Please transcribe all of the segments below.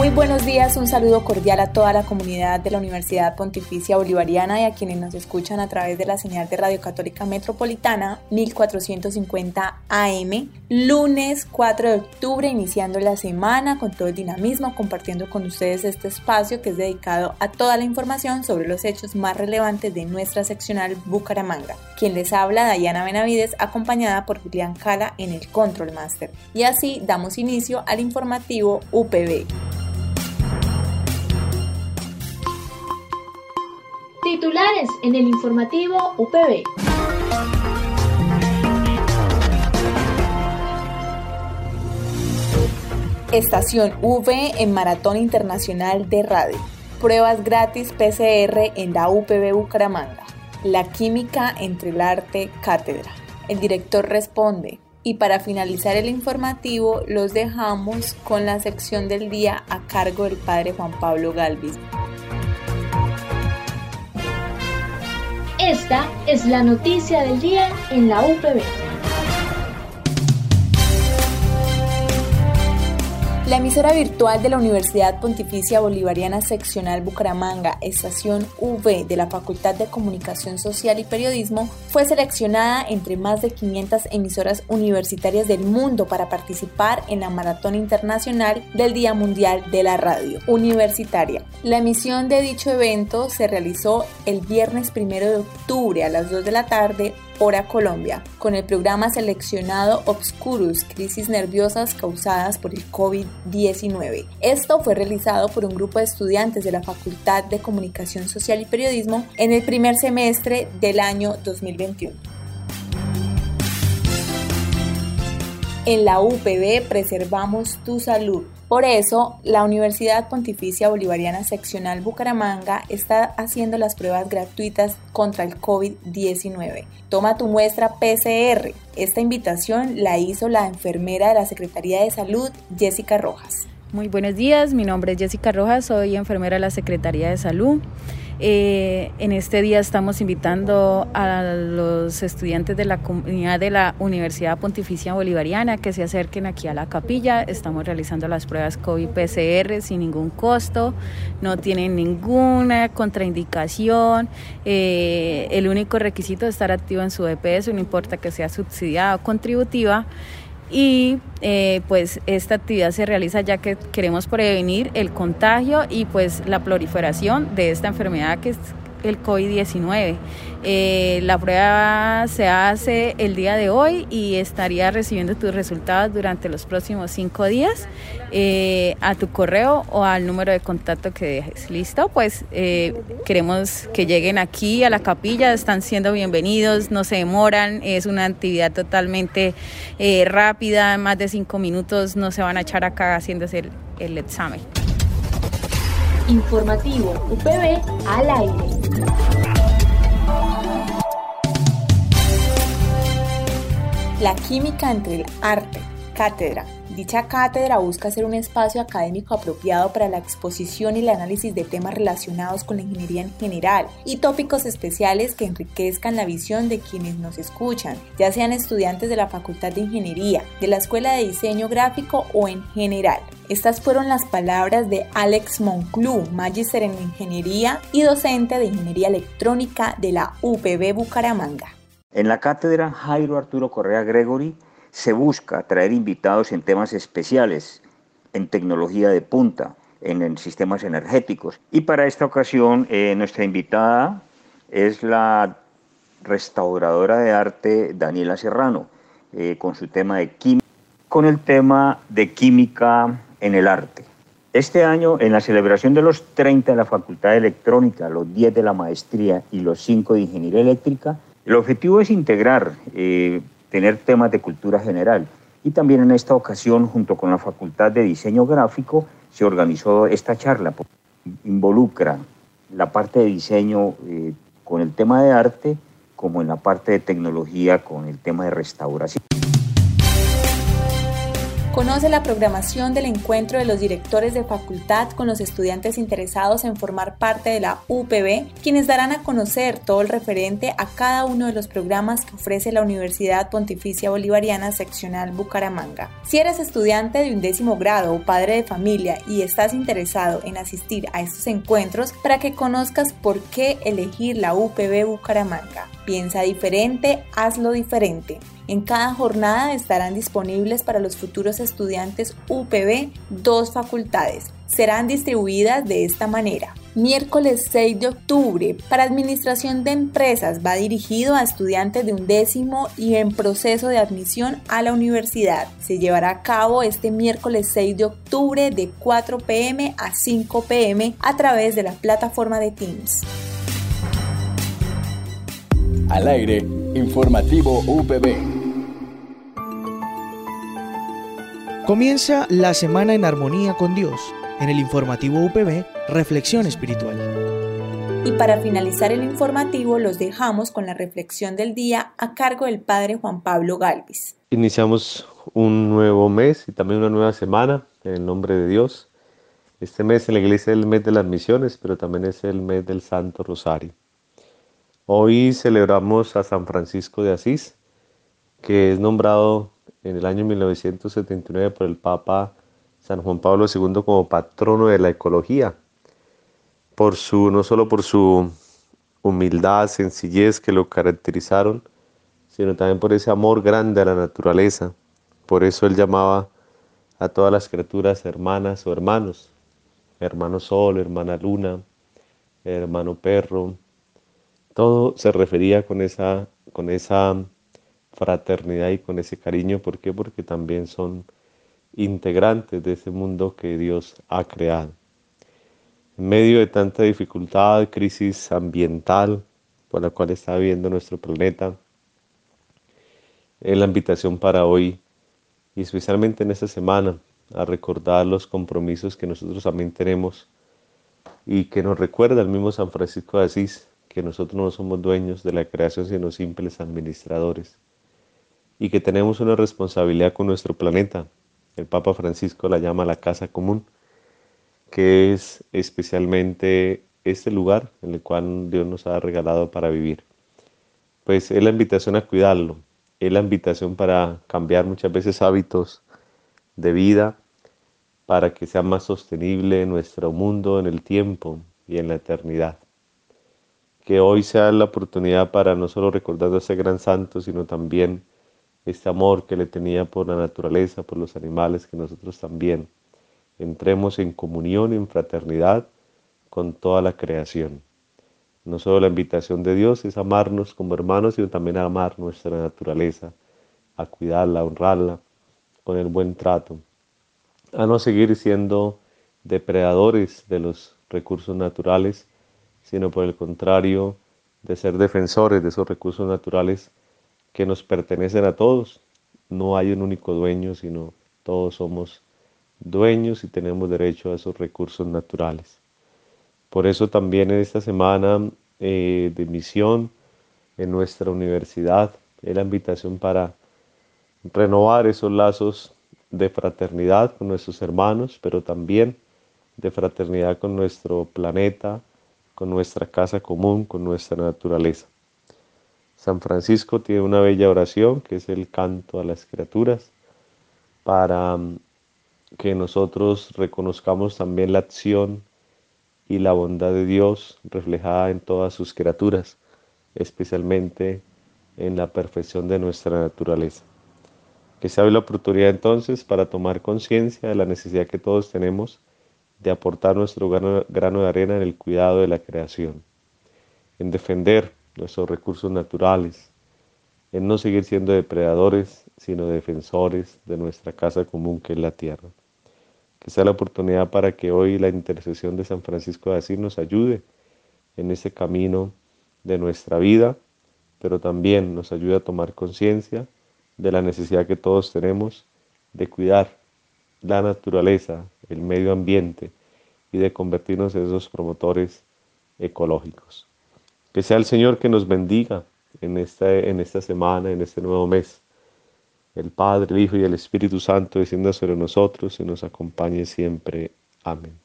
Muy buenos días, un saludo cordial a toda la comunidad de la Universidad Pontificia Bolivariana y a quienes nos escuchan a través de la señal de Radio Católica Metropolitana 1450 AM, lunes 4 de octubre, iniciando la semana con todo el dinamismo, compartiendo con ustedes este espacio que es dedicado a toda la información sobre los hechos más relevantes de nuestra seccional Bucaramanga. Quien les habla, Dayana Benavides, acompañada por Julián Cala en el Control Master. Y así damos inicio al informativo UPB. Titulares en el informativo UPB. Estación V en Maratón Internacional de Radio. Pruebas gratis PCR en la UPB Bucaramanga. La química entre el arte cátedra. El director responde. Y para finalizar el informativo, los dejamos con la sección del día a cargo del padre Juan Pablo Galvis. Esta es la noticia del día en la UPB. La emisora virtual de la Universidad Pontificia Bolivariana Seccional Bucaramanga, Estación V de la Facultad de Comunicación Social y Periodismo, fue seleccionada entre más de 500 emisoras universitarias del mundo para participar en la Maratón Internacional del Día Mundial de la Radio Universitaria. La emisión de dicho evento se realizó el viernes 1 de octubre a las 2 de la tarde Hora Colombia, con el programa seleccionado Obscurus, crisis nerviosas causadas por el COVID-19. Esto fue realizado por un grupo de estudiantes de la Facultad de Comunicación Social y Periodismo en el primer semestre del año 2021. En la UPB preservamos tu salud. Por eso, la Universidad Pontificia Bolivariana Seccional Bucaramanga está haciendo las pruebas gratuitas contra el COVID-19. Toma tu muestra PCR. Esta invitación la hizo la enfermera de la Secretaría de Salud, Jessica Rojas. Muy buenos días, mi nombre es Jessica Rojas, soy enfermera de la Secretaría de Salud. Eh, en este día estamos invitando a los estudiantes de la comunidad de la Universidad Pontificia Bolivariana que se acerquen aquí a la capilla. Estamos realizando las pruebas COVID-PCR sin ningún costo, no tienen ninguna contraindicación. Eh, el único requisito es estar activo en su EPS, no importa que sea subsidiada o contributiva y eh, pues esta actividad se realiza ya que queremos prevenir el contagio y pues la proliferación de esta enfermedad que es el COVID-19. Eh, la prueba se hace el día de hoy y estaría recibiendo tus resultados durante los próximos cinco días eh, a tu correo o al número de contacto que dejes. ¿Listo? Pues eh, queremos que lleguen aquí a la capilla, están siendo bienvenidos, no se demoran, es una actividad totalmente rápida, más de cinco minutos, no se van a echar acá haciéndose el, el examen. Informativo UPB al aire. La química entre el arte, cátedra, Dicha cátedra busca ser un espacio académico apropiado para la exposición y el análisis de temas relacionados con la ingeniería en general y tópicos especiales que enriquezcan la visión de quienes nos escuchan, ya sean estudiantes de la Facultad de Ingeniería, de la Escuela de Diseño Gráfico o en general. Estas fueron las palabras de Alex Monclú, magíster en Ingeniería y docente de Ingeniería Electrónica de la UPB Bucaramanga. En la cátedra Jairo Arturo Correa Gregory se busca traer invitados en temas especiales, en tecnología de punta, en, sistemas energéticos. Y para esta ocasión eh, nuestra invitada es la restauradora de arte Daniela Serrano, eh, con su tema de química, con el tema de química en el arte. Este año, en la celebración de los 30 de la Facultad de Electrónica, los 10 de la maestría y los 5 de Ingeniería Eléctrica, el objetivo es integrar eh, tener temas de cultura general Y también en esta ocasión, junto con la Facultad de Diseño Gráfico, se organizó esta charla. Involucra la parte de diseño eh, con el tema de arte, como en la parte de tecnología con el tema de restauración. Conoce la programación del encuentro de los directores de facultad con los estudiantes interesados en formar parte de la UPB, quienes darán a conocer todo el referente a cada uno de los programas que ofrece la Universidad Pontificia Bolivariana Seccional Bucaramanga. Si eres estudiante de un décimo grado o padre de familia y estás interesado en asistir a estos encuentros para que conozcas por qué elegir la UPB Bucaramanga. Piensa diferente, hazlo diferente. En cada jornada estarán disponibles para los futuros estudiantes UPB dos facultades. Serán distribuidas de esta manera. Miércoles 6 de octubre, para Administración de Empresas va dirigido a estudiantes de un décimo y en proceso de admisión a la universidad. Se llevará a cabo este miércoles 6 de octubre de 4 pm a 5 pm a través de la plataforma de Teams. Al aire, informativo UPB. Comienza la semana en armonía con Dios. En el informativo UPB, Reflexión Espiritual. Y para finalizar el informativo los dejamos con la reflexión del día a cargo del Padre Juan Pablo Galvis. Iniciamos un nuevo mes y también una nueva semana en el nombre de Dios. Este mes en la iglesia es el mes de las misiones, pero también es el mes del Santo Rosario. Hoy celebramos a San Francisco de Asís, que es nombrado en el año 1979 por el Papa San Juan Pablo II como patrono de la ecología, por su, no solo por su humildad, sencillez que lo caracterizaron, sino también por ese amor grande a la naturaleza. Por eso él llamaba a todas las criaturas hermanas o hermanos, hermano sol, hermana luna, hermano perro. Todo se refería con esa, con esa fraternidad y con ese cariño. ¿Por qué? Porque también son integrantes de ese mundo que Dios ha creado. En medio de tanta dificultad, crisis ambiental por la cual está viviendo nuestro planeta, es la invitación para hoy y especialmente en esta semana a recordar los compromisos que nosotros también tenemos y que nos recuerda el mismo San Francisco de Asís que nosotros no somos dueños de la creación sino simples administradores y que tenemos una responsabilidad con nuestro planeta. El Papa Francisco la llama la casa común, que es especialmente este lugar en el cual Dios nos ha regalado para vivir. Pues es la invitación a cuidarlo, es la invitación para cambiar muchas veces hábitos de vida para que sea más sostenible nuestro mundo en el tiempo y en la eternidad. Que hoy sea la oportunidad para no solo recordar a ese gran santo, sino también este amor que le tenía por la naturaleza, por los animales, que nosotros también entremos en comunión, en fraternidad con toda la creación. No solo la invitación de Dios es amarnos como hermanos, sino también a amar nuestra naturaleza, a cuidarla, a honrarla con el buen trato, a no seguir siendo depredadores de los recursos naturales, sino por el contrario, de ser defensores de esos recursos naturales que nos pertenecen a todos. No hay un único dueño, sino todos somos dueños y tenemos derecho a esos recursos naturales. Por eso también en esta semana eh, de misión en nuestra universidad es la invitación para renovar esos lazos de fraternidad con nuestros hermanos, pero también de fraternidad con nuestro planeta, con nuestra casa común, con nuestra naturaleza. San Francisco tiene una bella oración que es el canto a las criaturas para mm, que nosotros reconozcamos también la acción y la bondad de Dios reflejada en todas sus criaturas, especialmente en la perfección de nuestra naturaleza. Que se abre la oportunidad entonces para tomar conciencia de la necesidad que todos tenemos de aportar nuestro grano de arena en el cuidado de la creación, en defender nuestros recursos naturales, en no seguir siendo depredadores, sino defensores de nuestra casa común que es la tierra. Que sea la oportunidad para que hoy la intercesión de San Francisco de Asís nos ayude en ese camino de nuestra vida, pero también nos ayude a tomar conciencia de la necesidad que todos tenemos de cuidar la naturaleza, el medio ambiente y de convertirnos en esos promotores ecológicos. Que sea el Señor que nos bendiga en esta, en esta semana, en este nuevo mes. El Padre, el Hijo y el Espíritu Santo descienda sobre nosotros y nos acompañe siempre. Amén.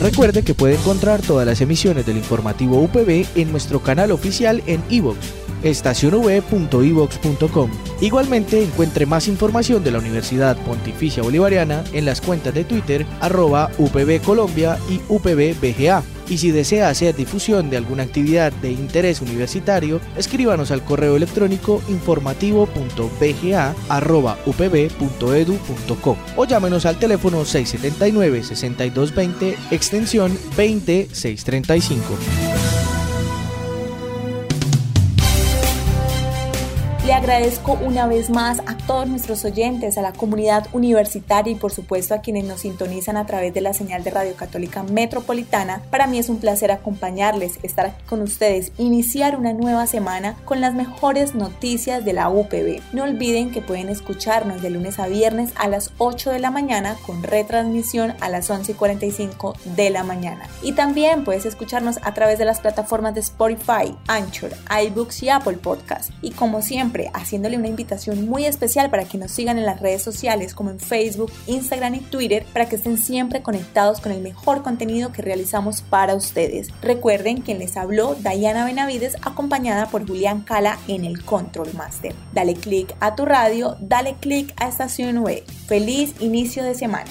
Recuerde que puede encontrar todas las emisiones del informativo UPB en nuestro canal oficial en iVoox, estacionv.ivox.com. Igualmente encuentre más información de la Universidad Pontificia Bolivariana en las cuentas de Twitter arroba UPB Colombia y UPB y si desea hacer difusión de alguna actividad de interés universitario, escríbanos al correo electrónico informativo.bga.upb.edu.co o llámenos al teléfono 679-6220 extensión 20635. Le agradezco una vez más a todos nuestros oyentes, a la comunidad universitaria y por supuesto a quienes nos sintonizan a través de la señal de Radio Católica Metropolitana. Para mí es un placer acompañarles, estar aquí con ustedes, iniciar una nueva semana con las mejores noticias de la UPB. No olviden que pueden escucharnos de lunes a viernes a las 8 de la mañana con retransmisión a las 11 y 45 de la mañana. Y también puedes escucharnos a través de las plataformas de Spotify, Anchor, iBooks y Apple Podcast. Y como siempre, haciéndole una invitación muy especial para que nos sigan en las redes sociales como en Facebook, Instagram y Twitter para que estén siempre conectados con el mejor contenido que realizamos para ustedes. Recuerden quien les habló, Diana Benavides, acompañada por Julián Cala en el Control Master. Dale click a tu radio, dale click a Estación Web. Feliz inicio de semana.